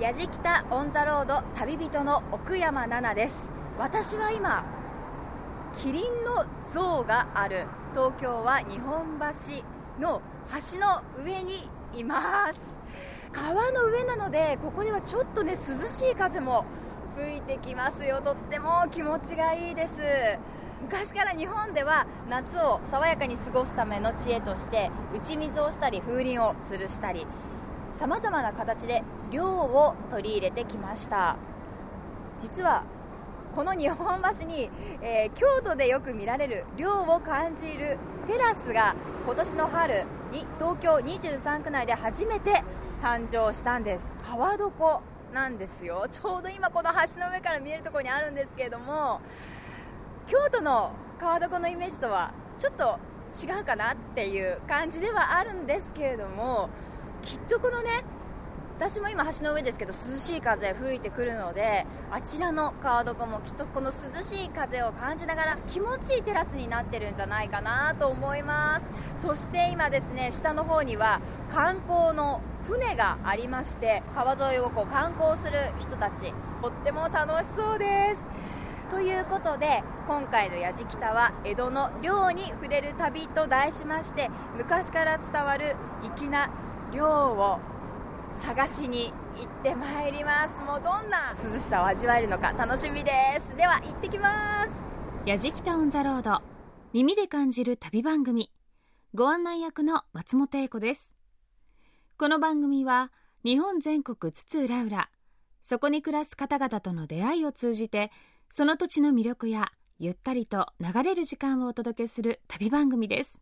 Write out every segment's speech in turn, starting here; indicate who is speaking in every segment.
Speaker 1: やじきたオン・ザ・ロード旅人の奥山奈々です。私は今キリンの像がある。東京は日本橋の橋の上にいます。川の上なのでここではちょっとね涼しい風も吹いてきますよ。とっても気持ちがいいです。昔から日本では夏を爽やかに過ごすための知恵として打ち水をしたり風鈴を吊るしたりさまざまな形で涼を取り入れてきました。実はこの日本橋に、えー、京都でよく見られる涼を感じるテラスが今年の春に東京23区内で初めて誕生したんです。川床なんですよ。ちょうど今この橋の上から見えるところにあるんですけれども京都の川床のイメージとはちょっと違うかなっていう感じではあるんですけれどもきっとこのね私も今橋の上ですけど涼しい風吹いてくるのであちらの川床もきっとこの涼しい風を感じながら気持ちいいテラスになってるんじゃないかなと思います。そして今ですね下の方には観光の船がありまして川沿いをこう観光する人たちとっても楽しそうです。ということで今回の「やじきた」は江戸の漁に触れる旅と題しまして昔から伝わる粋な漁を探しに行ってまいります。もうどんな涼しさを味わえるのか楽しみです。では行ってきます。
Speaker 2: やじきたオンザロード耳で感じる旅番組。ご案内役の松本英子です。この番組は日本全国津々浦々そこに暮らす方々との出会いを通じてその土地の魅力やゆったりと流れる時間をお届けする旅番組です。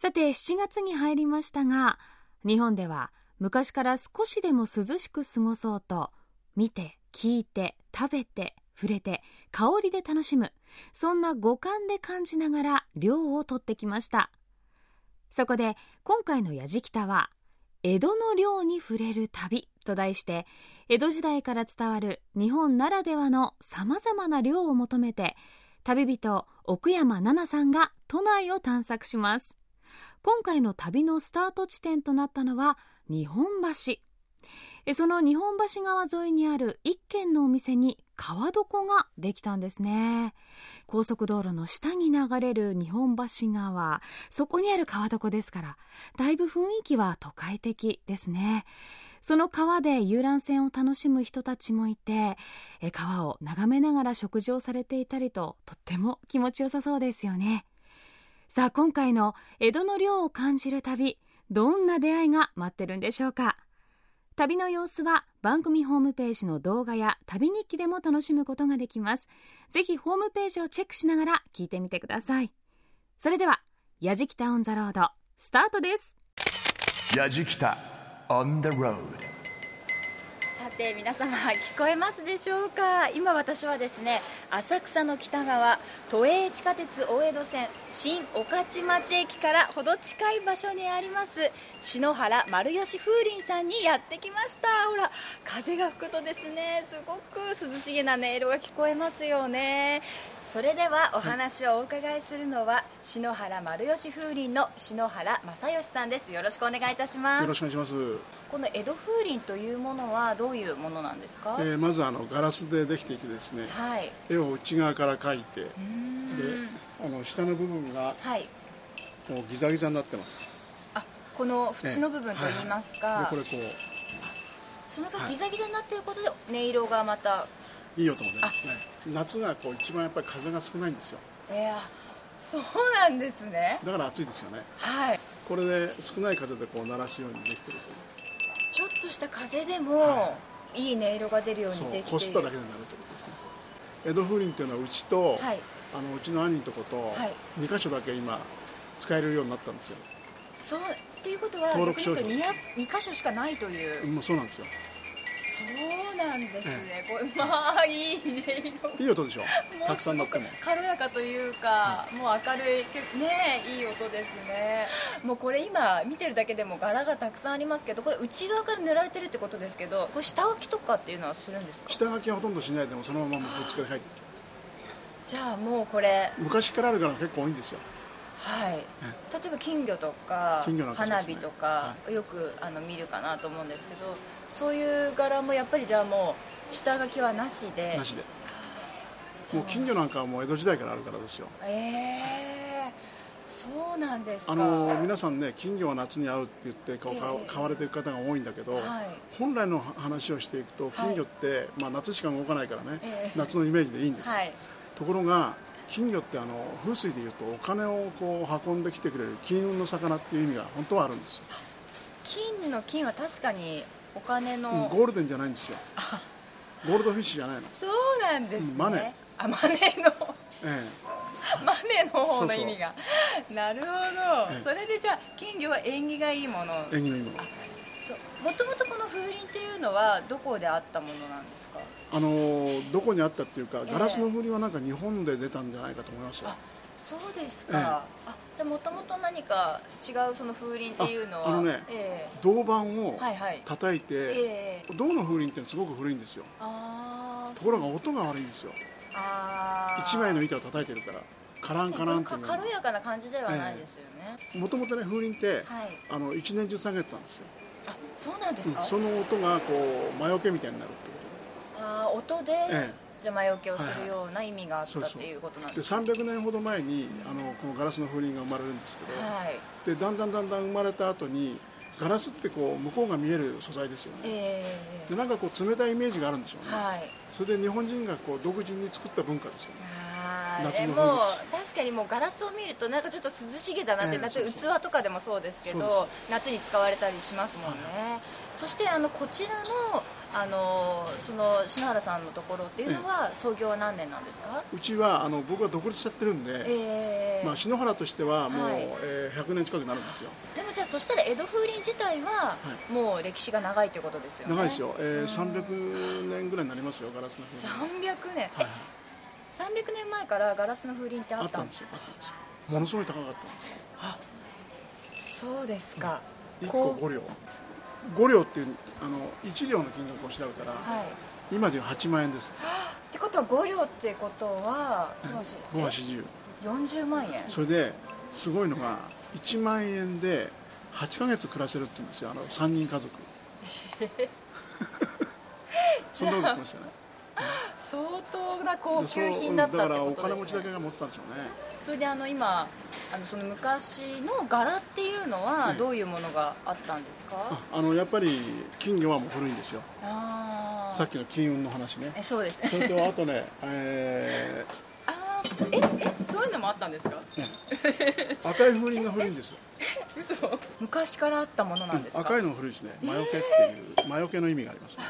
Speaker 2: さて7月に入りましたが日本では昔から少しでも涼しく過ごそうと見て聞いて食べて触れて香りで楽しむそんな五感で感じながら涼をとってきました。そこで今回の「やじきた」は「江戸の涼に触れる旅」と題して江戸時代から伝わる日本ならではのさまざまな涼を求めて旅人奥山奈々さんが都内を探索します。今回の旅のスタート地点となったのは日本橋。その日本橋川沿いにある一軒のお店に川床ができたんですね。高速道路の下に流れる日本橋川。そこにある川床ですからだいぶ雰囲気は都会的ですね。その川で遊覧船を楽しむ人たちもいて川を眺めながら食事をされていたりととっても気持ちよさそうですよね。さあ今回の江戸の涼を感じる旅どんな出会いが待ってるんでしょうか？旅の様子は番組ホームページの動画や旅日記でも楽しむことができます。ぜひホームページをチェックしながら聞いてみてください。それでは「やじきたオン・ザ・ロード」スタートです。
Speaker 3: やじきた On the road
Speaker 1: て皆様聞こえますでしょうか？今私はですね浅草の北側都営地下鉄大江戸線新御徒町駅からほど近い場所にあります篠原丸吉風鈴さんにやってきました。ほら風が吹くとですねすごく涼しげな音色が聞こえますよね。それではお話をお伺いするのは、篠原丸吉風鈴の篠原正義さんです。よろしくお願いいたします。
Speaker 4: よろしくお願いします。
Speaker 1: この江戸風鈴というものはどういうものなんですか、
Speaker 4: えー、まずあのガラスでできていてですね、はい、絵を内側から描いてであの下の部分が、はい、もうギザギザになってます。
Speaker 1: あこの縁の部分といいますか、えーはい。
Speaker 4: はい、これこう。
Speaker 1: そのがギザギザになっていることで音色がまた
Speaker 4: いい音も出ますね。夏がこう一番やっぱり風が少ないんですよ。
Speaker 1: いやそうなんですね。
Speaker 4: だから暑いですよね。
Speaker 1: はい。
Speaker 4: これで少ない風でこう鳴らすようにできてる
Speaker 1: ちょっとした風でも、はい、いい音色が出るようにできている。
Speaker 4: こすっただけで鳴るってことですね。江戸風鈴っていうのはうちと、はい、あのうちの兄のとこと、はい、2箇所だけ今使えるようになったんですよ。
Speaker 1: そうっていうことは登録商品。2, 2箇所しかないという。
Speaker 4: もうそうなんですよ
Speaker 1: そうなんですね、これまあいい音
Speaker 4: 色いい音でしょ？たくさん乗っても
Speaker 1: 軽やかというか、もう明るいねいい音ですね。もうこれ今見てるだけでも柄がたくさんありますけどこれ内側から塗られてるってことですけどこれ下書きとかっていうのはするんですか？
Speaker 4: 下書きはほとんどしないでもそのままこっちから書いて。
Speaker 1: じゃあもうこれ
Speaker 4: 昔からあるから結構多いんですよ。
Speaker 1: はい、例えば金魚とか花火とか、よくあの見るかなと思うんですけどそういう柄もやっぱりじゃあもう下書きはなしで。
Speaker 4: なしで。もう金魚なんかはもう江戸時代からあるからですよ。
Speaker 1: ええー、そうなんですか。
Speaker 4: あの皆さんね金魚は夏に合うって言って買,、買われてる方が多いんだけど、はい、本来の話をしていくと金魚って、はい、まあ、夏しか動かないからね、えー、夏のイメージでいいんです、はい、ところが金魚ってあの風水でいうとお金をこう運んできてくれる金運の魚っていう意味が本当はあるんですよ。
Speaker 1: 金の金は確かにお金の、う
Speaker 4: ん、ゴールデンじゃないんですよ。ゴールドフィッシュじゃないの。
Speaker 1: そうなんですね、
Speaker 4: マネ。
Speaker 1: あマネの、ええ、マネの方の意味が。なるほど、ええ、それでじゃあ金魚は縁起がいいもの。
Speaker 4: 縁起のいいもの。
Speaker 1: もともとこの風鈴っていうのはどこであったものなんですか？
Speaker 4: あのどこにあったっていうか、ガラスの風鈴はなんか日本で出たんじゃないかと思いますよ、
Speaker 1: そうですか、えあじゃあもともと何か違うその風鈴っていうのは。
Speaker 4: あのね、え銅板を叩いて、はい。はいえ銅の風鈴ってすごく古いんですよ。ところが音が悪いんですよ。一枚の板を叩いてるからカランカランっていう
Speaker 1: 軽やかな感じではないですよね。
Speaker 4: もともとね風鈴って、はい、あの一年中下げてたんですよ。
Speaker 1: あそうなんですか、
Speaker 4: うん、その音がこう魔除けみたいになるって
Speaker 1: こと。ああ音で、ええじゃ魔除けをするような意味があったってい。うことなんです
Speaker 4: か、で300年ほど前にあのこのガラスの風鈴が生まれるんですけど、はい、でだんだんだんだん生まれた後にガラスってこう向こうが見える素材ですよね、えー、でなんかこう冷たいイメージがあるんでしょうね、はい、それで日本人がこう独自に作った文化ですよね。
Speaker 1: 夏のもう確かにもうガラスを見るとなんかちょっと涼しげだなって、え器とかでもそうですけど夏に使われたりしますもんね、はい、そしてあのこちらのあのその篠原さんのところっていうのは創業は何年なんですか？
Speaker 4: うちはあの僕は独立しちゃってるんで、えーまあ、篠原としてはもう、はい、えー、100年近くなるんですよ。
Speaker 1: でもじゃあそしたら江戸風鈴自体はもう歴史が長いということですよね。
Speaker 4: 長いですよ、えー、300年ぐらいになりますよガラスの
Speaker 1: 風鈴300年、はいはい。300年前からガラスの風鈴ってあったんですよ。あったんですよ。
Speaker 4: ものすごい高かったんですよ。あ
Speaker 1: そうですか、
Speaker 4: うん、1個5両5両っていうあの1両の金額を調べたら、はい、今でいう8万円です。
Speaker 1: ってことは5両ってことは
Speaker 4: 5は40
Speaker 1: 40万円。
Speaker 4: それですごいのが1万円で8か月暮らせるって言うんですよあの3人家族。そんなこと言ってましたね
Speaker 1: 相当な高級品だったってことです、ね、
Speaker 4: だからお金持ちだけが持ってたんでしょうね。
Speaker 1: それであの今あのその昔の柄っていうのはどういうものがあったんですか、ね、
Speaker 4: あのやっぱり金魚はもう古いんですよ。さっきの金運の話ね。
Speaker 1: えそうです
Speaker 4: それとあとね、え
Speaker 1: ー、あええそういうのもあったんですか、ね、
Speaker 4: 赤い風鈴が古いんです
Speaker 1: 嘘。昔からあったものなんですか、
Speaker 4: 赤いの古いですね。魔除けっていう魔除けの意味がありますね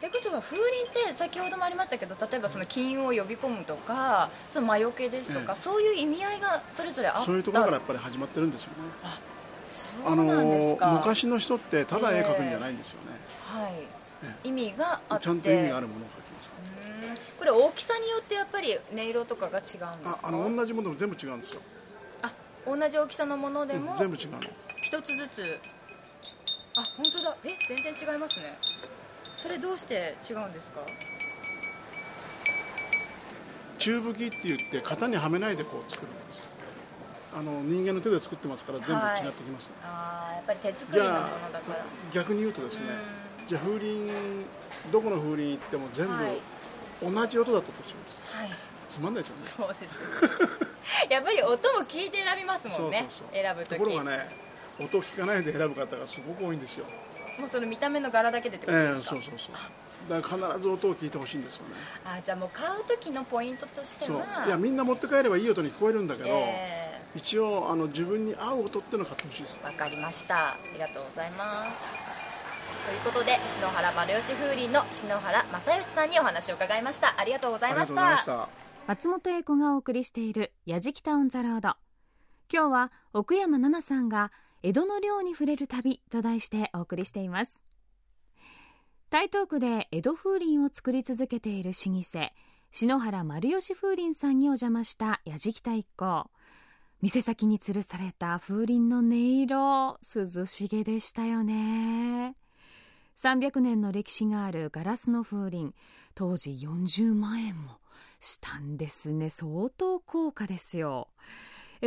Speaker 1: ってことは風鈴って先ほどもありましたけど例えばその金運を呼び込むとかその魔除けですとか、ええ、そういう意味合いがそれぞれあった。
Speaker 4: そういうところからやっぱり始まってるんですよね。
Speaker 1: あそうなんですか。
Speaker 4: 昔の人ってただ絵描くんじゃないんですよね、
Speaker 1: えー、はい、意味があって。
Speaker 4: ちゃんと意味があるものを描きます、
Speaker 1: ね、これ大きさによってやっぱり音色とかが違うんですか？
Speaker 4: あの同じものでも全部違うんですよ。
Speaker 1: あ同じ大きさのものでも、
Speaker 4: うん、全部違うの。
Speaker 1: 一つずつ。あ本当だ。え全然違いますねそれどうして違うんですか？
Speaker 4: 中吹きって言って型にはめないでこう作るんですあの人間の手で作ってますから全部違ってきます、ね
Speaker 1: はい、ああやっぱり手作りのものだから。
Speaker 4: 逆に言うとですねじゃあ風鈴どこの風鈴行っても全部同じ音だったとします、はい、つまんないですよね。
Speaker 1: そうです やっぱり音も聞いて選びますもんね。選ぶ時。
Speaker 4: ところがね音聞かないで選ぶ方がすごく多いんですよ
Speaker 1: もうその見た目の柄だけでってことですか、
Speaker 4: えー、そうそうそう。だから必ず音を聞いてほしいんですよね。
Speaker 1: あじゃあもう買う時のポイントとしては
Speaker 4: いやみんな持って帰ればいい音に聞こえるんだけど、えー、一応あの自分に合う音っていうのを買ってほしいです。
Speaker 1: わかりました。ありがとうございます。ということで篠原丸吉風鈴の篠原正義さんにお話を伺いました。ありがとうございました。
Speaker 2: 松本英子がお送りしている「やじきたオン・ザ・ロード」今日は奥山奈々さんが「江戸の涼に触れる旅と題してお送りしています。台東区で江戸風鈴を作り続けている老舗篠原丸吉風鈴さんにお邪魔したやじきた一行。店先に吊るされた風鈴の音色涼しげでしたよね。300年の歴史があるガラスの風鈴当時40万円もしたんですね。相当高価ですよ。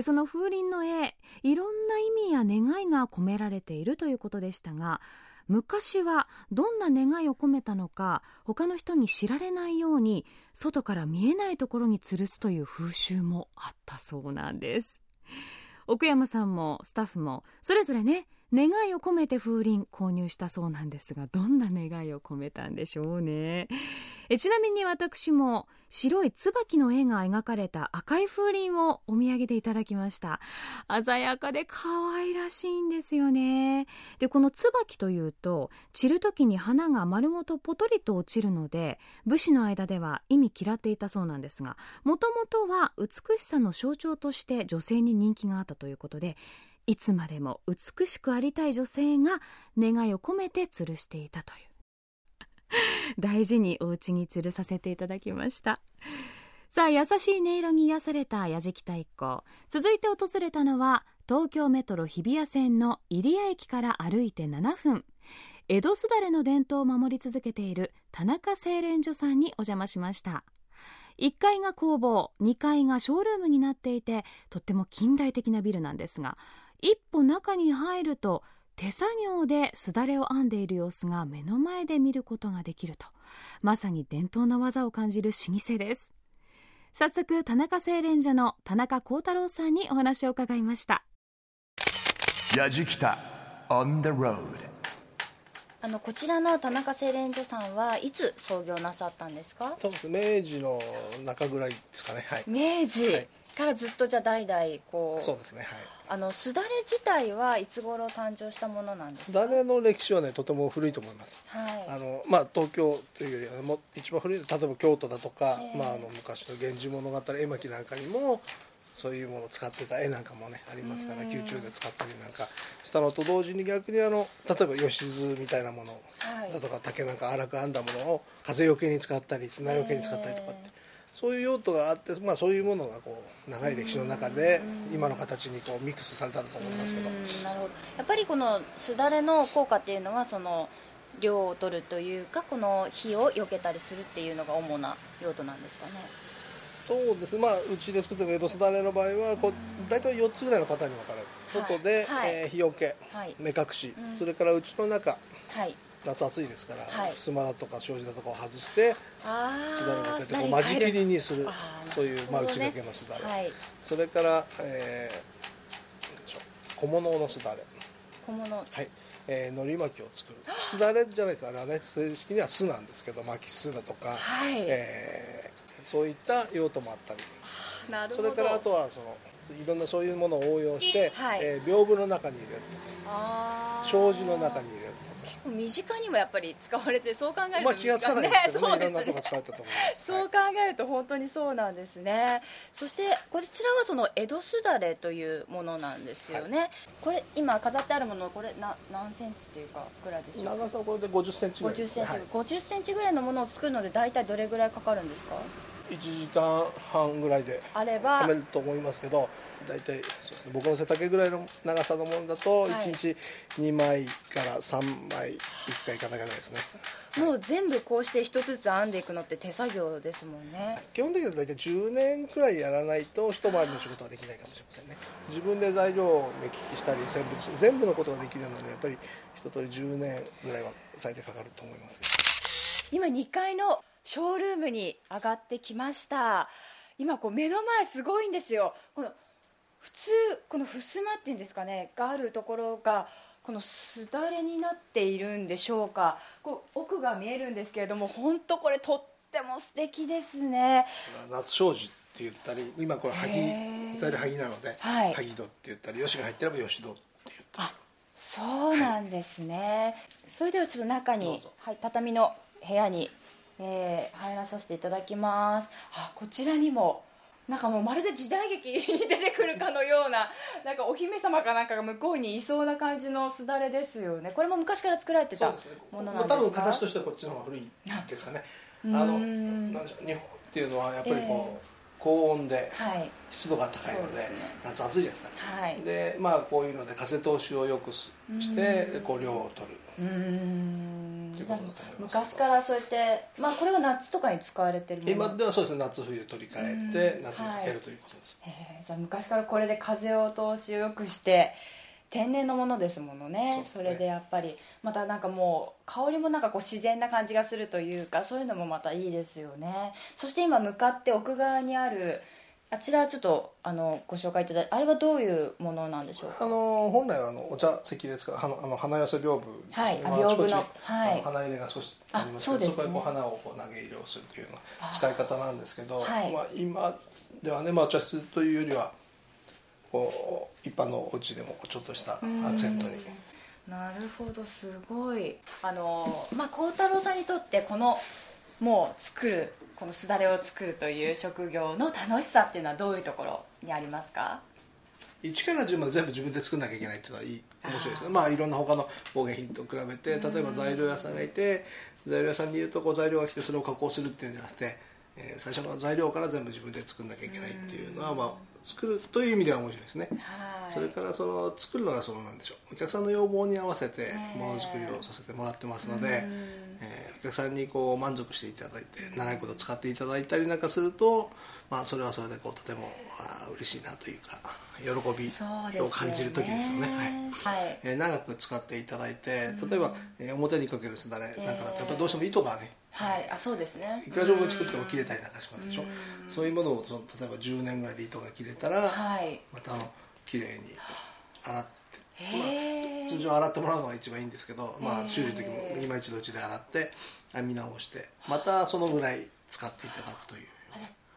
Speaker 2: その風鈴の絵いろんな意味や願いが込められているということでしたが昔はどんな願いを込めたのか他の人に知られないように外から見えないところに吊るすという風習もあったそうなんです。奥山さんもスタッフもそれぞれね願いを込めて風鈴購入したそうなんですがどんな願いを込めたんでしょうね。えちなみに私も白い椿の絵が描かれた赤い風鈴をお土産でいただきました。鮮やかで可愛らしいんですよね。でこの椿というと散る時に花が丸ごとポトリと落ちるので武士の間では意味嫌っていたそうなんですがもともとは美しさの象徴として女性に人気があったということでいつまでも美しくありたい女性が願いを込めて吊るしていたという。大事にお家に吊るさせていただきました。さあ優しい音色に癒された矢敷太一行。続いて訪れたのは東京メトロ日比谷線の入谷駅から歩いて7分。江戸すだれの伝統を守り続けている田中製錬所さんにお邪魔しました。1階が工房2階がショールームになっていてとっても近代的なビルなんですが一歩中に入ると手作業ですだれを編んでいる様子が目の前で見ることができると。まさに伝統の技を感じる老舗です。早速田中製錬所の田中幸太郎さんにお話を伺いました。
Speaker 3: 矢じきた on the road
Speaker 1: あのこちらの田中製錬所さんはいつ創業なさったんですか？
Speaker 5: 明治の中ぐらいですかね。はい。
Speaker 1: 明治、はいからずっとじゃあ代々こ
Speaker 5: うそうですねはい。
Speaker 1: あのすだれ自体はいつ頃誕生したものなんですか？
Speaker 5: すだれの歴史はねとても古いと思います、はい、あのまあ東京というよりはも一番古い例えば京都だとか、えー、まあ、あの昔の「源氏物語」絵巻なんかにもそういうものを使ってた絵なんかもねありますから宮中で使ったりなんかしたのと同時に逆にあの例えば吉津みたいなものだとか、竹なんか荒く編んだものを風よけに使ったり砂よけに使ったりとかって。そういう用途があって、まあ、そういうものがこう長い歴史の中で今の形にこうミックスされたんだと思いますけど。
Speaker 1: なるほど。やっぱりこのすだれの効果っていうのはその量を取るというかこの火を避けたりするっていうのが主な用途なんですかね？
Speaker 5: そうです。ね、まあ、うちで作ってる江戸すだれの場合はこう大体4つぐらいの型に分かれる。外で、はい、えー、日よけ、はい、目隠し、うん、それからうちの中、はい、夏暑いですから、はい、襖だとか障子だとかを外してすだれをかけてこう間仕切りにするそういう、まあ、内掛けのすだれ、はい、それから、えー、小物のすだれ。
Speaker 1: 小物。
Speaker 5: はい。えー、のり巻きを作る。すだれじゃないです。あれはね正式には酢なんですけど巻き酢だとか、はい、えー、そういった用途もあったり。それからあとはそのいろんなそういうものを応用して、はい、えー、屏風の中に入れる障子の中に入れる
Speaker 1: 結構身近にもやっぱり使われてそう考えると、
Speaker 5: まあ、気がつかないですけどね、ね、いろんなとこ使われたと思います
Speaker 1: そう考えると本当にそうなんですね。そしてこちらはその江戸すだれというものなんですよね、はい、これ今飾ってあるものこれな何センチというかぐらいでしょう
Speaker 5: 長さはこれで50センチぐらい50センチ、はい、
Speaker 1: 50センチぐらいのものを作るので大体どれぐらいかかるんですか？
Speaker 5: 1時間半ぐらいであれば。めると思いますけど大体そうです、ね、僕の背丈ぐらいの長さのものだと1日2枚から3枚1回いかなきゃないですね、
Speaker 1: もう全部こうして一つずつ編んでいくのって手作業ですもんね。
Speaker 5: 基本的には大体10年くらいやらないと一回りの仕事はできないかもしれませんね。自分で材料を目利きしたり全部全部のことができるようなのはやっぱり一通り10年ぐらいは最低かかると思います
Speaker 1: 今2階のショールームに上がってきました。今こう目の前すごいんですよ。この普通この襖っていうんですかねがあるところがこのすだれになっているんでしょうか。こう奥が見えるんですけれども本当これとっても素敵ですね。
Speaker 5: 夏障子って言ったり今これ萩材料萩なので、はい、萩戸って言ったり吉が入ってれば吉戸って言ったり。
Speaker 1: そうなんですね、はい、それではちょっと中に、はい、畳の部屋にえー、入らさせていただきます。あこちらにもなんかもうまるで時代劇 に出てくるかのようななんかお姫様かなんかが向こうにいそうな感じのすだれですよね。これも昔から作られてたものなんですか、ね、
Speaker 5: 多分形としてはこっちの方が古いですかね。あのなん日本っていうのはやっぱりこう、えー。高温で湿度が高いので,、夏暑いじゃないですか、はい、でまあこういうので風通しをよくしてこう量を取るいうことだと思います
Speaker 1: 昔からそうやって、まあ、これは夏とかに使われてる
Speaker 5: 今ではそうですね夏冬取り替えて夏にかけるということです、
Speaker 1: はい、じゃあ昔からこれで風を通しよくして天然のものですものね、ね、それでやっぱりまたなんかもう香りもなんかこう自然な感じがするというかそういうのもまたいいですよね。そして今向かって奥側にあるあちらちょっとあのご紹介いただいてあれはどういうものなんでしょう
Speaker 5: あの本来はあのお茶席ですからあのあの花寄せ屏風
Speaker 1: はい、まあ、屏風の、
Speaker 5: はい、花入れが少しありますけどそ,、こへこう花をこう投げ入れをするというような使い方なんですけど、はい、まあ、今ではね、まあ、お茶室というよりはこう一般のお家でもちょっとしたアクセントに。
Speaker 1: なるほどすごい。あのまあ孝太郎さんにとってこのもう作るこのすだれを作るという職業の楽しさっていうのはどういうところにありますか
Speaker 5: ？1から10まで全部自分で作んなきゃいけないっていうのはいい面白いです。ねまあいろんな他の工芸品と比べて例えば材料屋さんがいて材料屋さんに言うとこう材料が来てそれを加工するっていうんじゃなくて、えー、最初の材料から全部自分で作んなきゃいけないっていうのはまあ作るという意味では面白いですね、はい、それからその作るのがそのなんでしょう。お客さんの要望に合わせてものづくりをさせてもらってますので、えー、お客さんにこう満足していただいて長いこと使っていただいたりなんかすると、まあ、それはそれでこうとてもあ嬉しいなというか喜びを感じる時ですよね、はい。はい、えー、長く使っていただいて例えば、えー、表にかけるすだれなんかだとやっぱりどうしても糸がね
Speaker 1: はい。あそうですね。
Speaker 5: いくら丈夫に作っても切れたりなんかしますでしょ。そういうものをその例えば10年ぐらいで糸が切れたら、はい、またあの綺麗に洗ってまあ、通常洗ってもらうのが一番いいんですけど、まあ、修理の時も今一度うちで洗って編み直してまたそのぐらい使っていただくという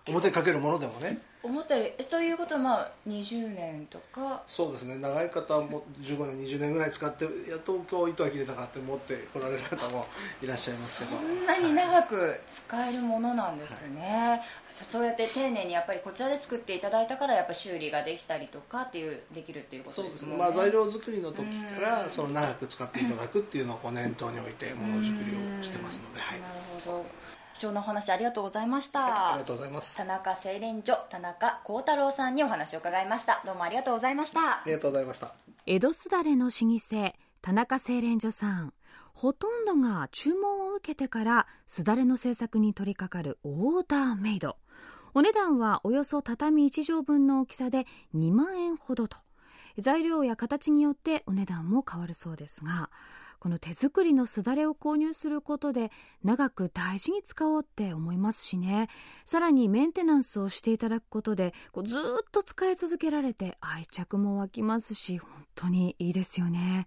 Speaker 5: 表にかけるものでもね。
Speaker 1: 思ったよりということはまあ20年とか。
Speaker 5: そうですね。長い方も15年20年ぐらい使ってやっと今日糸が切れたかって思って来られる方もいらっしゃいますけど。
Speaker 1: そんなに長く使えるものなんですね、はい、そうやって丁寧にやっぱりこちらで作っていただいたからやっぱ修理ができたりとかっていうできるっていうことですね。そうですね、
Speaker 5: まあ、材料作りの時からその長く使っていただくっていうのをこう念頭に置いてものづくりをしてますので、はい、
Speaker 1: なるほど貴重なお話ありがとうございました、
Speaker 5: はい、ありがとうございます。
Speaker 1: 田中製錬所田中幸太郎さんにお話を伺いました。どうもありがとうございました。
Speaker 5: ありがとうございました。
Speaker 2: 江戸すだれの老舗田中製錬所さん。ほとんどが注文を受けてからすだれの製作に取り掛かるオーダーメイド。お値段はおよそ畳1畳分の大きさで2万円ほどと。材料や形によってお値段も変わるそうですがこの手作りのすだれを購入することで長く大事に使おうって思いますしね。さらにメンテナンスをしていただくことでこうずっと使い続けられて愛着も湧きますし本当にいいですよね。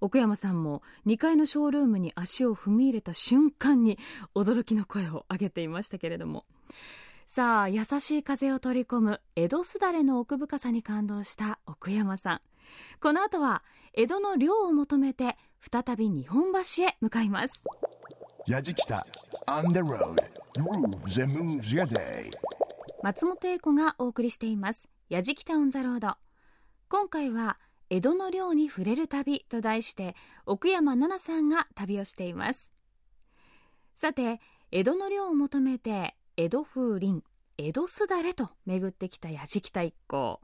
Speaker 2: 奥山さんも2階のショールームに足を踏み入れた瞬間に驚きの声を上げていましたけれども。さあ優しい風を取り込む江戸すだれの奥深さに感動した奥山さん。この後は江戸の涼を求めて再び日本橋へ向かいます。
Speaker 3: やじきた。On the road. Grooves and moves your day.
Speaker 2: 松本英子がお送りしています。やじきたオンザロード。今回は江戸の涼に触れる旅と題して奥山奈々さんが旅をしています。さて江戸の涼を求めて江戸風鈴江戸すだれと巡ってきたやじきた一行。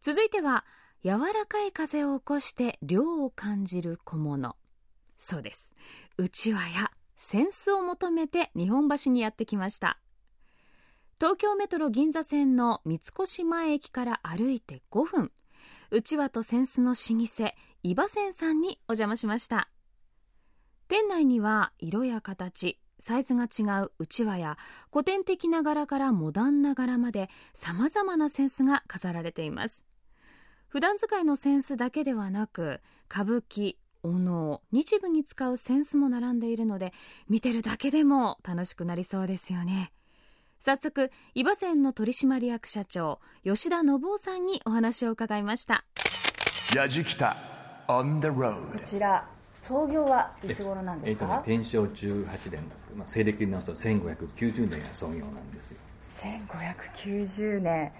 Speaker 2: 続いては柔らかい風を起こして涼を感じる小物。そうです。うちわや扇子を求めて日本橋にやってきました。東京メトロ銀座線の三越前駅から歩いて5分。うちわと扇子の老舗伊庭線さんにお邪魔しました。店内には色や形サイズが違ううちわや古典的な柄からモダンな柄まで様々な扇子が飾られています。普段使いの扇子だけではなく歌舞伎お能日舞に使う扇子も並んでいるので見てるだけでも楽しくなりそうですよね。早速伊庭線の取締役社長吉田信夫さんにお話を伺いました。
Speaker 3: やじきた On the road
Speaker 1: こちら創業はいつ頃なんですか、えー
Speaker 6: とね、天正18年、まあ、西暦に直すと1590年が創業なんですよ。
Speaker 1: 1590年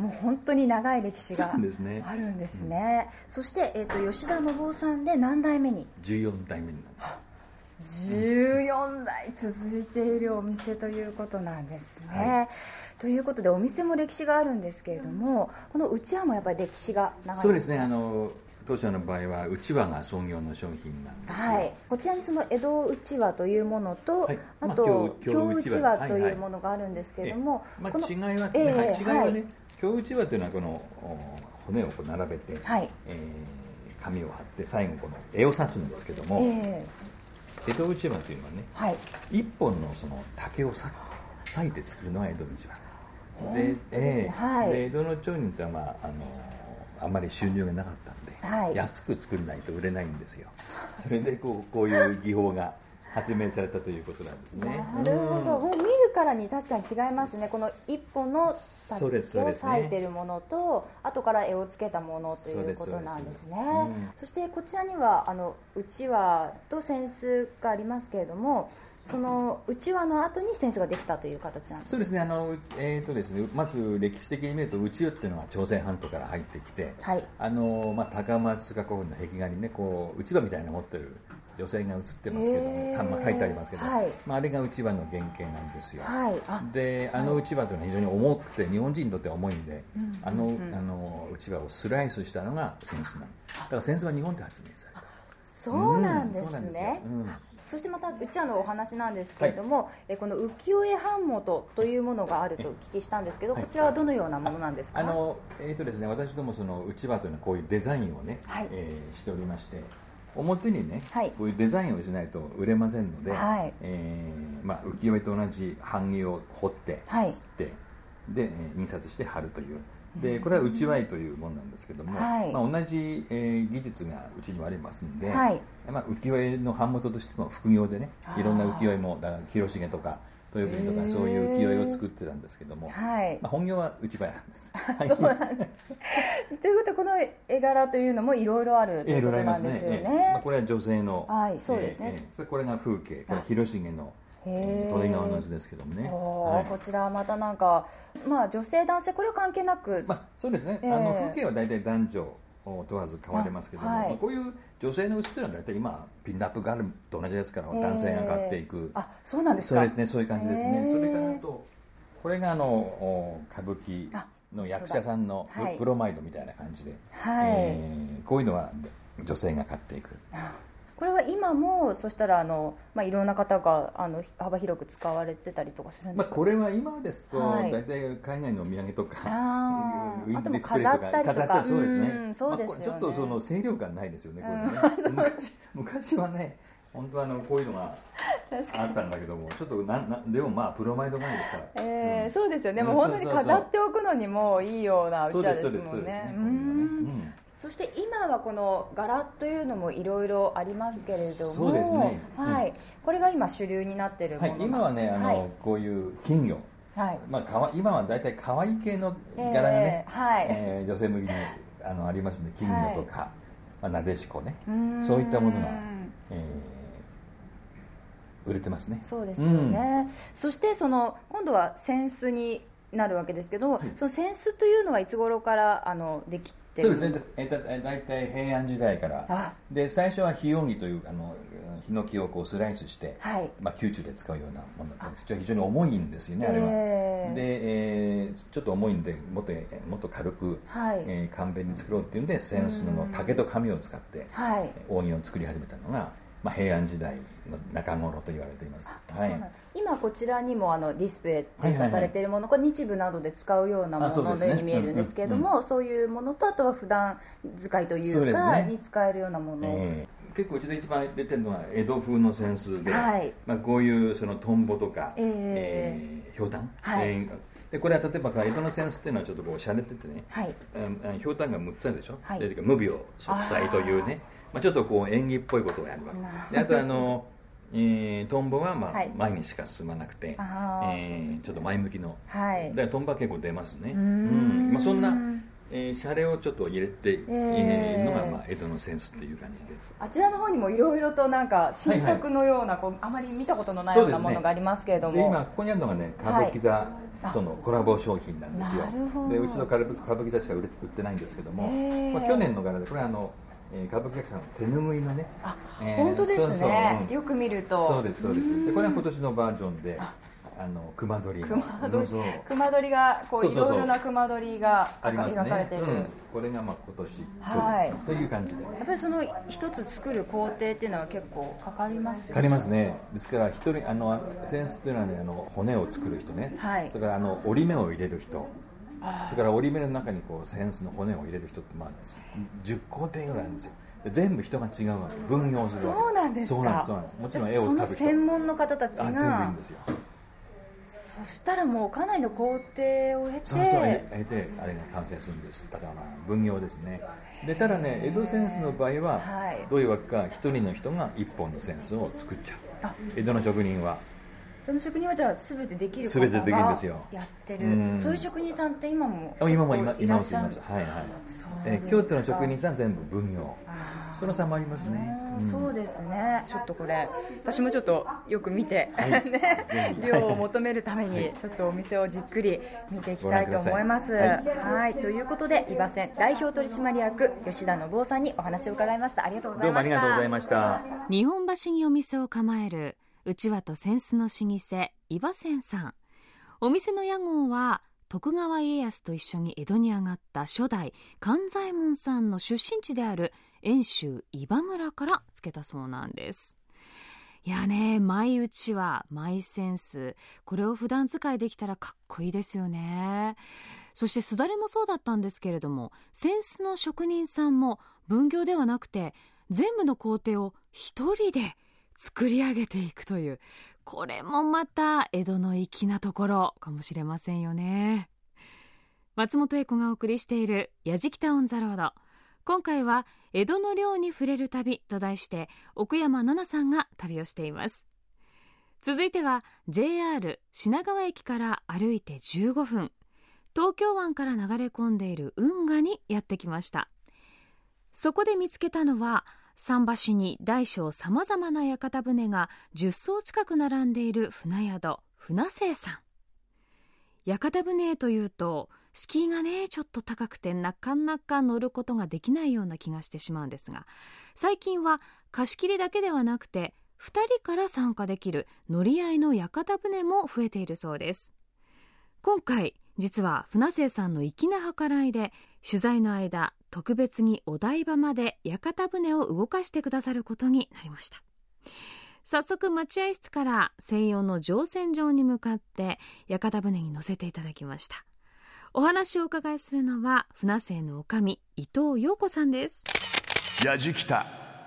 Speaker 1: もう本当に長い歴史があるんですね、すね。うん、そして、えーと、吉田信夫さんで何代目に
Speaker 6: ？14代目になります。
Speaker 1: 14代続いているお店ということなんですね、はい、ということでお店も歴史があるんですけれどもこのうちわもやっぱり歴史が長い。
Speaker 6: そうですね。あの当社の場合はうちわが創業の商品なんです
Speaker 1: はい、こちらにその江戸うちわというものと、はい、あと、京うちわ。というものがあるんですけれども、
Speaker 6: はいはい、まあ、違いはね、えー、違いはね、京うちわというのはこの骨をこう並べて、はい。えー、紙を貼って最後この絵を刺すんですけども、えー、江戸うちわというのはね、はい、一本のその竹を裂裂いて作るのが江戸うちわで、えーはい、で江戸の町人っては、まあ、あのあんまり収入がなかったんで、はい、安く作らないと売れないんですよ。それでこうこういう技法が発明されたということなんですね。
Speaker 1: なるほど、もう見るからに確かに違いますね。この一本の竹を裂いてるものと、ね、後から絵をつけたものということなんですね。そしてこちらにはあのうちわと扇子がありますけれどもその内輪の後に扇子ができたという形なんです
Speaker 6: そうですね。あの、えーとですね、まず歴史的に見ると内輪っていうのは朝鮮半島から入ってきて、はいあのまあ、高松画古墳の壁画にねこう内輪みたいな持ってる女性が写ってますけども、まあ、書いてありますけど、はい。まあ、あれが内輪の原型なんですよ、はい、あ。であの内輪というのは非常に重くて日本人にとっては重いんで、うん、あのあの内輪をスライスしたのが扇子なんだから扇子は日本で発明された。
Speaker 1: そうなんですね、うんそしてまたうちわのお話なんですけれども、はい、えこの浮世絵版元というものがあるとお聞きしたんですけど、こちらはどのようなものなんですか？あの
Speaker 6: えっ、ー、とですね、私どもそのうちわというのはこういうデザインをね、はい、えー、しておりまして。表にね、はい、こういうデザインをしないと売れませんので、はい、えー、まあ、浮世絵と同じ版木を彫って、はい、って、で、え印刷して貼るという。でこれは内輪というものなんですけども、はい、まあ、同じ、えー、技術がうちにはありますんで、はい、まあ、浮世絵の版元としても副業でねいろんな浮世絵もだから広重とか豊国とかそういう浮世絵を作ってたんですけども、はい。まあ、本業は内輪なんです。そうなんです。
Speaker 1: ということはこの絵柄というのもいろいろあるということなんですよね。ね。
Speaker 6: まあ、これは女性の、はい、そうですね、えー、これが風景。これ広重の利根川の図ですけどもね、
Speaker 1: はい、こちらはまたなんか、まあ、女性男性これは関係なく、まあ、
Speaker 6: そうですね、えー、あの風景は大体男女を問わず変わりますけども、はい、まあ、こういう女性のうちというのは大体今ピンアップガールと同じですから、えー、男性が上がっていく。
Speaker 1: あそうなんですか？
Speaker 6: そうですねそういう感じですね、えー、それからとこれがあの歌舞伎の役者さんのプロマイドみたいな感じで、はい、えー、こういうのは女性が買っていく。
Speaker 1: これは今もそしたらあの、まあ、いろんな方があの幅広く使われてたりとかするんですか、まあ、
Speaker 6: これは今ですと、はい、大体海外のお土産とか
Speaker 1: あウィンドディスプレイとか飾ったり
Speaker 6: そうですね。そうです、ね。まあ、ちょっとその清涼感ないですよねこれね。昔昔はね本当はあのこういうのがあったんだけどもちょっとななでもまあプロマイド前ですから、
Speaker 1: えー、うん、そうですよね。もう本当に飾っておくのにもいいようなうちわですもんねそして今はこの柄というのもいろいろありますけれどもそうですね、はい、これが今主流になっているもの、はい、
Speaker 6: 今はねあの、はい、こういう金魚。はい。まあ、かわ今は大体可愛い系の柄がね、えーはい。えー、女性向きにあのありますので金魚とか、はい。まあ、なでしこね。そういったものが、えー、売れてますね。
Speaker 1: そうですよね、うん、そしてその今度は扇子になるわけですけど、はい、その扇子というのはいつ頃からあのできて
Speaker 6: そうですね。え大体平安時代から。で最初はヒオギというあのヒノキをこうスライスして、はい、まあ、宮中で使うようなものだったんです。非常に重いんですよねあれは、えー、で、えー、ちょっと重いんでもっともっと軽く、はい、えー、簡便に作ろうっていうんで扇子の竹と紙を使って、はい、扇を作り始めたのがまあ、平安時代の中頃と言われています、はい、
Speaker 1: 今こちらにもあのディスプレイとかされているもの、はいはい、日舞などで使うようなもののように見えるんですけれども、そういうものとあとは普段使いというか、ね、に使えるようなもの、え
Speaker 6: ー、結構うちで一番出てるのは江戸風の扇子で、はい、まあ、こういうそのトンボとか、えーえー、ひょうたん、はい。えーでこれは例えば江戸の扇子っていうのはちょっとこう洒落ててね、はい、ひょうたんが6つあるでしょ、はい、で無病息災というねまあ、ちょっとこう演技っぽいことをやるわけ。であとあの、えー、トンボはまあ、はい、前にしか進まなくて、えー、ちょっと前向きの、はい、だからトンボは結構出ますね。うん。まあ、そんなえー、シャレをちょっと入れて、えー、のが、まあ、江戸のセンスっていう感じで。す
Speaker 1: あちらの方にもいろいろとなんか新作のような、はいはい、こうあまり見たことのないようなものがありますけれども、
Speaker 6: ね、今ここにあるのがね歌舞伎座とのコラボ商品なんですよ、でうちの歌舞伎座しか売ってないんですけども、まあ、去年の柄でこれはあのえー、歌舞伎役者の手拭いのね。
Speaker 1: あ、えー、本当ですね。そうそう、うん、よく見ると。
Speaker 6: そうですそうです。でこれは今年のバージョンでああの熊取
Speaker 1: 熊取熊取がこういろいろな熊取が描かれてる、ねうん、
Speaker 6: これがまあ今年はい。という感じで。や
Speaker 1: っぱりその一つ作る工程っていうのは結構かかりますよね。
Speaker 6: かかりますね。ですから一人あのセンスっていうのはねあの骨を作る人ね、はい、それからあの折り目を入れる人それから折り目の中にこうセンスの骨を入れる人ってまあ10工程ぐらいあるんですよ。全部人が違うわけ。分業するわけ。
Speaker 1: そうなんです
Speaker 6: そうなんですもちろん絵を描く
Speaker 1: 人専門の方たちが全部いいんですよ。そしたらもうかなりの工程を経て。
Speaker 6: そうそう経てあれが完成するんです。ただまあ分業ですね。でただね江戸センスの場合はどういうわけか。一人の人が一本のセンスを作っちゃう。江戸の職人は
Speaker 1: その職人はじゃあ全てできる方が全てできるんですよ。やってる。そういう職人さんって今も
Speaker 6: 今も今今もいますはいはい。え京都の職人さん全部分業。その差もありますね、
Speaker 1: うん、そうですね。ちょっとこれ私もちょっとよく見て、はい、ね、量を求めるためにちょっとお店をじっくり見ていきたいと思います。はい。ということで伊庭線代表取締役吉田信夫さんにお話を伺いました。ありがとうございました。どうもありがとうございました。
Speaker 2: 日本橋にお店を構えるうちわと扇子の老舗岩仙さん。お店の屋号は徳川家康と一緒に江戸に上がった初代関左衛門さんの出身地である遠州岩村からつけたそうなんです。いやね舞うちわ舞センスこれを普段使いできたらかっこいいですよね。そしてすだれもそうだったんですけれども扇子の職人さんも分業ではなくて全部の工程を一人で作り上げていくというこれもまた江戸の粋なところかもしれませんよね。松本英子がお送りしている「やじきたオン・ザ・ロード」今回は「江戸の涼に触れる旅」と題して奥山奈々さんが旅をしています。続いては JR 品川駅から歩いて15分。東京湾から流れ込んでいる運河にやってきました。そこで見つけたのは桟橋に大小さまざまな屋形船が10艘近く並んでいる船宿船清さん屋形船というと敷居がねちょっと高くてなかなか乗ることができないような気がしてしまうんですが最近は貸し切りだけではなくて2人から参加できる乗り合いの屋形船も増えているそうです。今回実は船清さんの粋な計らいで取材の間特別にお台場まで屋形船を動かしてくださることになりました。早速待合室から専用の乗船場に向かって屋形船に乗せていただきました。お話をお伺いするのは船清の女将伊藤陽子さんです。
Speaker 3: やじきた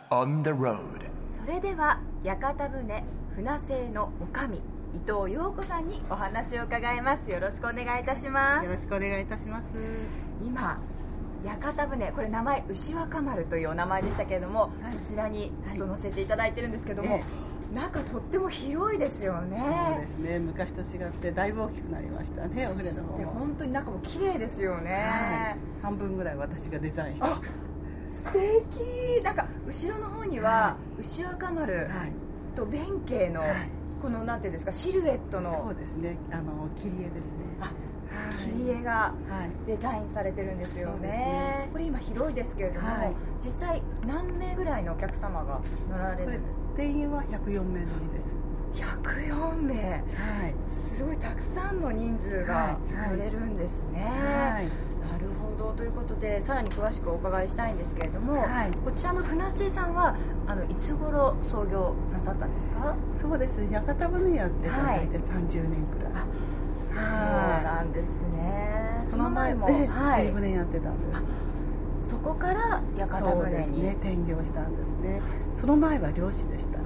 Speaker 3: on the road
Speaker 1: それでは屋形船船清の女将伊藤陽子さんにお話を伺います。よろしくお願いいたします。
Speaker 7: よろしくお願いいたします。
Speaker 1: 今屋形船これ名前牛若丸というお名前でしたけれども、はい、そちらにちょっと載せていただいてるんですけども、はい、中とっても広いですよね。
Speaker 7: そうですね。昔と違ってだいぶ大きくなりましたねお船の方。
Speaker 1: で本当に中も綺麗ですよね、
Speaker 7: はい、半分ぐらい私がデザインした。
Speaker 1: 素敵。なんか後ろの方には、牛若丸と弁慶の、このなんていうんですかシルエットの。
Speaker 7: そうですね。あの切り絵ですね。あ
Speaker 1: 切り絵がデザインされてるんですよね。ね、これ今広いですけれども、はい、実際何名ぐらいのお客様が乗られるんですか？
Speaker 7: 定員は104名のみです。
Speaker 1: 104名、はい、すごいたくさんの人数が乗れるんですね、はい、なるほど。ということでさらに詳しくお伺いしたいんですけれども、はい、こちらの船瀬さんはあのいつ頃創業なさったんですか？
Speaker 7: そうです。屋形船やって大体30年くらい、
Speaker 1: そうなんですね。
Speaker 7: その前も釣り船やってたんです、
Speaker 1: そこから屋形船に。
Speaker 7: ね。転業したんですね。その前は漁師でした。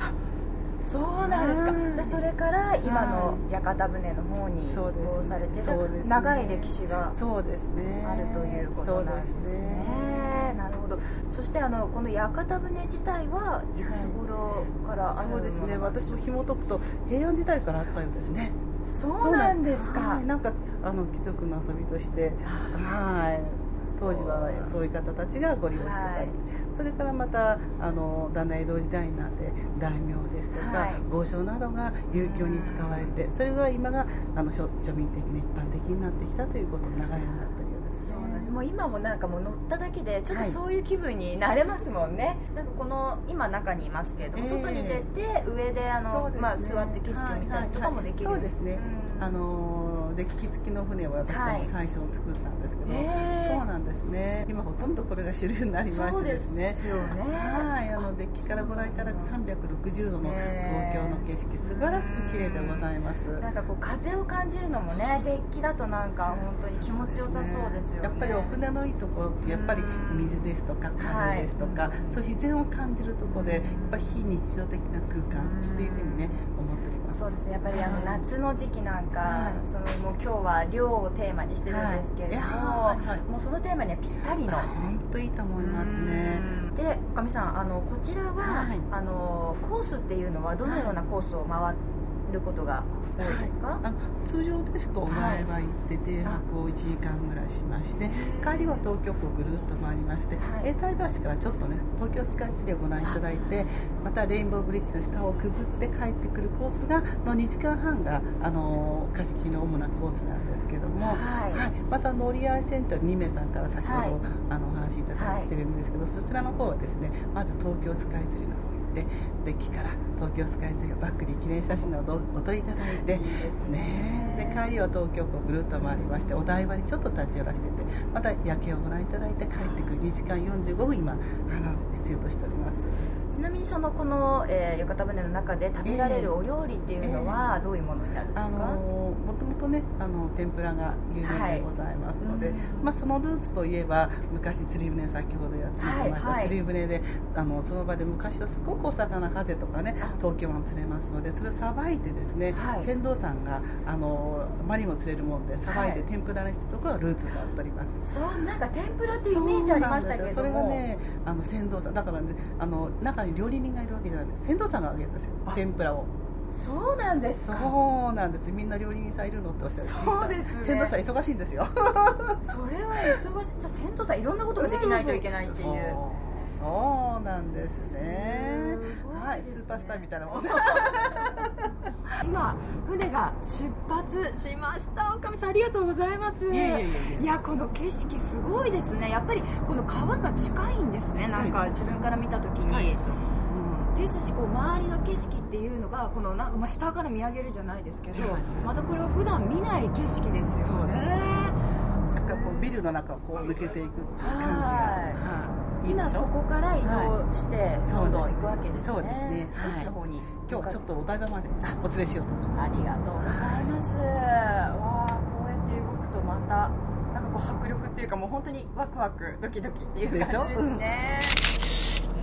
Speaker 1: そうなんですか。じゃあそれから今の屋形船の方に移行されて、ね、長い歴史がそうですね。あるということなんですね。なるほど。そしてあのこの屋形船自体はいつ頃からある
Speaker 7: そうですね。私を紐解くと平安時代からあったようですね
Speaker 1: そうなんですか。
Speaker 7: なんかあの貴族の遊びとしてはい当時はそういう方たちがご利用してたり、はい、それからまたあのだんだん江戸時代になって大名ですとか、はい、豪商などが遊興に使われてそれが今があの庶民的に一般的になってきたということの流れになって
Speaker 1: もう今もなんかもう乗っただけでちょっとそういう気分になれますもんね、はい、なんかこの今中にいますけれども、え。ー、外に出て上であの、ね、まあ、座って景色を見たりとかもできる、
Speaker 7: はいはい、そうですね、うん、あのデッキ付きの船を私も最初作ったんですけど、はい、そうなんですね。今ほとんどこれが主流になりましてですね
Speaker 1: ですよね。
Speaker 7: はいあのデッキからご覧いただく360度の東京の景色素晴らしく綺麗でございます。
Speaker 1: なんかこう風を感じるのもねデッキだとなんか本当に気持ちよさそうですよね、
Speaker 7: やっぱりお船のいいところってやっぱり水ですとか風ですとか、そういう自然を感じるところでやっぱり非日常的な空間っていうふうにね思っております
Speaker 1: そうですね。やっぱりあの夏の時期なんか、はい、そのもう今日は漁をテーマにしてるんですけれども、はい。はい、もうそのテーマにはぴったりの。
Speaker 7: 本当いいと思いますね。
Speaker 1: でおかみさんあのこちらは、あのコースっていうのはどのようなコースを回ることがですか、はい、あの
Speaker 7: 通常ですと前は行って停泊を1時間ぐらいしまして、帰りは東京港ぐるっと回りまして、永代橋からちょっとね東京スカイツリーをご覧いただいてまたレインボーブリッジの下をくぐって帰ってくるコースがの2時間半があの貸し切りの主なコースなんですけども、はい、はい、また乗り合い線と2名さんから先ほど、あのお話しいただいてるんですけど、そちらの方はですねまず東京スカイツリーの方てデッキから東京スカイツリーをバックに記念写真などをお撮りいただいていいね。で帰りは東京港ぐるっと回りましてお台場にちょっと立ち寄らせててまた夜景をご覧いただいて帰ってくる2時間45分今あの必要としております
Speaker 1: ちなみにそのこの、えー、屋形船の中で食べられるお料理っていうのはどういうものになるんですか、えーえー、あの
Speaker 7: もともとねあの天ぷらが有名でございますので、はいまあ、そのルーツといえば昔釣り船先ほどやっていました、はいはい、釣り船であのその場で昔はすごくお魚ハゼとかね東京湾釣れますのでそれをさばいてですね、はい、船頭さんがあのマリも釣れるもんでさばいて天ぷらにしたところがルーツになっております、
Speaker 1: そうなんか天ぷらってイメージありましたけど
Speaker 7: それがねあの船頭さんだからねあの中に料理人がいるわけじゃない。船頭さんがあげるんですよ。天ぷらを。
Speaker 1: そうなんですか。
Speaker 7: そうなんです。みんな料理人さんいるの？っておっしゃる。
Speaker 1: そうですね。
Speaker 7: 船頭さん忙しいんですよ。それ
Speaker 1: は忙しい。じゃあ船頭さんいろんなことができないといけないっていう
Speaker 7: そうなんですね。はいスーパースターみたいなもんね。
Speaker 1: 今船が出発しました。おかみさんありがとうございます。いやこの景色すごいですね。やっぱりこの川が近いんですね。なんか自分から見た時に。ですしこう周りの景色っていうのがこのなんかまあ下から見上げるじゃないですけど、またこれは普段見ない景色ですよね。
Speaker 7: なんかこうビルの中をこう抜けていくっていう感じが。はい
Speaker 1: 今ここから移動して、どんどん行くわけですね。そうです
Speaker 7: ね。どっちの方に、今日はちょっとお台場まで。お連れしようと。
Speaker 1: ありがとうございます。わあ、こうやって動くとまたなんかこう迫力っていうかもう本当にワクワクドキドキっていう感じですね。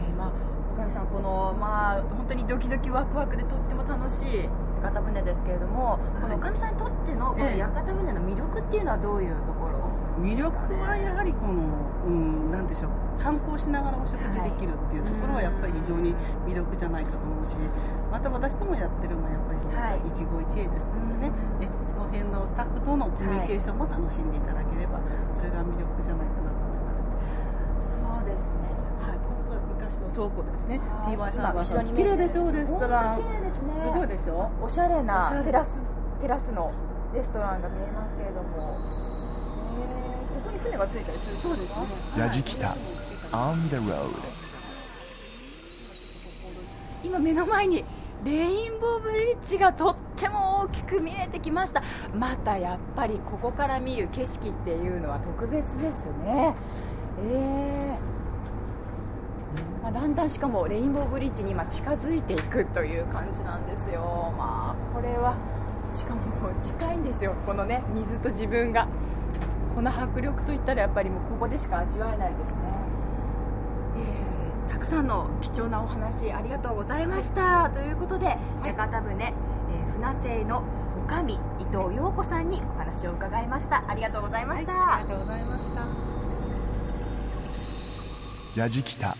Speaker 1: えー、まあ岡上さんこのまあ本当にドキドキワクワクでとっても楽しい屋形船ですけれども、このおかみさんにとってのこの屋形船の魅力っていうのはどういうところ
Speaker 7: 魅力はやはりこの、うん、なんでしょう観光しながらお食事できるっていうところはやっぱり非常に魅力じゃないかと思うしまた私ともやってるのはやっぱりその、一期一会ですのでね、えその辺のスタッフとのコミュニケーションも楽しんでいただければ、それが魅力じゃないかなと思います。
Speaker 1: そうですね。
Speaker 7: はい。ここが昔の倉庫ですね。
Speaker 1: TY ハーバー
Speaker 7: 綺麗でしょレストラン。
Speaker 1: 綺麗ですね。
Speaker 7: すごいでしょ？
Speaker 1: おしゃれなテラステラスのレストランが見えますけれども。船がついたりするそうですね。
Speaker 3: ラジキタ On the road.
Speaker 1: 今目の前にレインボーブリッジがとっても大きく見えてきました。またやっぱりここから見る景色っていうのは特別ですね。えー、まあ、だんだんしかもレインボーブリッジに今近づいていくという感じなんですよ。まあこれはしかももう近いんですよ。このね水と自分がこの迫力といったらやっぱりもうここでしか味わえないですね、くさんの貴重なお話ありがとうございました、はい、ということで、はい、屋形船、えー、船製のおかみ伊藤陽子さんにお話を伺いました。ありがとうございました、
Speaker 7: はい、ありがとうございました。
Speaker 3: ラジキタ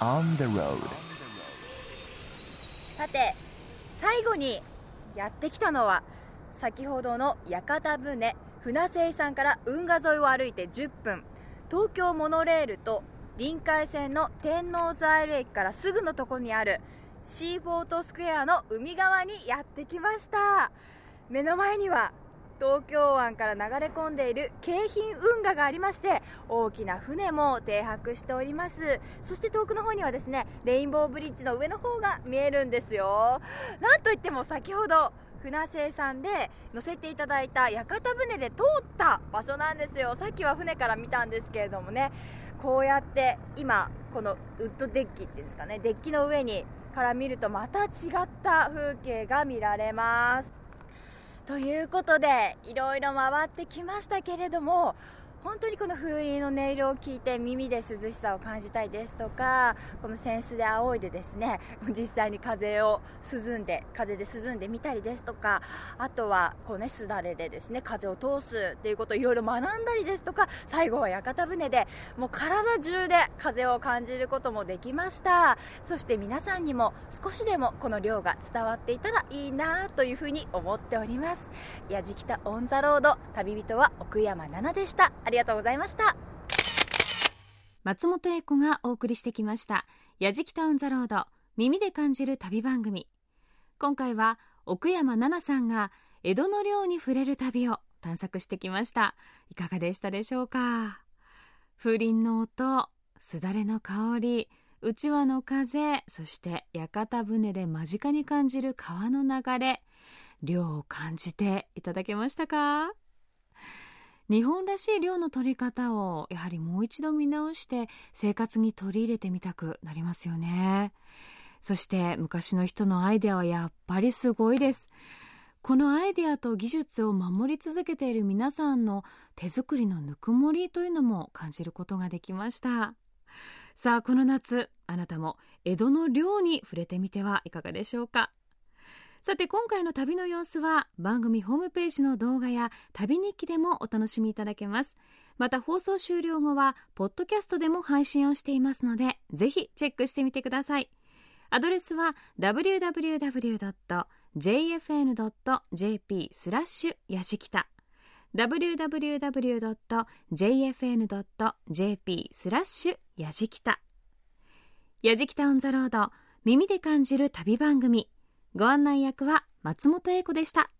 Speaker 3: On the road
Speaker 1: さて最後にやってきたのは先ほどの屋形船船清さんから運河沿いを歩いて10分。東京モノレールと臨海線の天王洲アイル駅からすぐのところにあるシーフォートスクエアの海側にやってきました。目の前には東京湾から流れ込んでいる京浜運河がありまして大きな船も停泊しております。そして遠くの方にはですねレインボーブリッジの上の方が見えるんですよ。なんといっても先ほど船生さんで乗せていただいた屋形船で通った場所なんですよ。さっきは船から見たんですけれどもね。こうやって今このウッドデッキっていうんですかねデッキの上にから見るとまた違った風景が見られます。ということでいろいろ回ってきましたけれども本当にこの風鈴の音色を聞いて耳で涼しさを感じたいですとかこの扇子で仰いでですね実際に風を涼んで風で涼んでみたりですとかあとはこうねすだれでですね風を通すっていうことをいろいろ学んだりですとか最後は屋形船でもう体中で風を感じることもできました。そして皆さんにも少しでもこの量が伝わっていたらいいなというふうに思っております。やじきたオン・ザ・ロード旅人は奥山奈々でした。ありがとうございました。
Speaker 2: 松本英子がお送りしてきました「やじきたオン・ザ・ロード耳で感じる旅番組」今回は奥山奈々さんが江戸の涼に触れる旅を探索してきました。いかがでしたでしょうか？風鈴の音すだれの香りうちわの風そして屋形船で間近に感じる川の流れ量を感じていただけましたか？日本らしい量の取り方をやはりもう一度見直して生活に取り入れてみたくなりますよね。そして昔の人のアイデアはやっぱりすごいです。このアイデアと技術を守り続けている皆さんの手作りのぬくもりというのも感じることができました。さあこの夏あなたも江戸の漁に触れてみてはいかがでしょうか？さて今回の旅の様子は番組ホームページの動画や旅日記でもお楽しみいただけます。また放送終了後はポッドキャストでも配信をしていますのでぜひチェックしてみてください。アドレスは www.jfn.jp スラッシュやじきた。www.jfn.jp スラッシュやじきた。やじきたオンザロード耳で感じる旅番組。ご案内役は松本英子でした。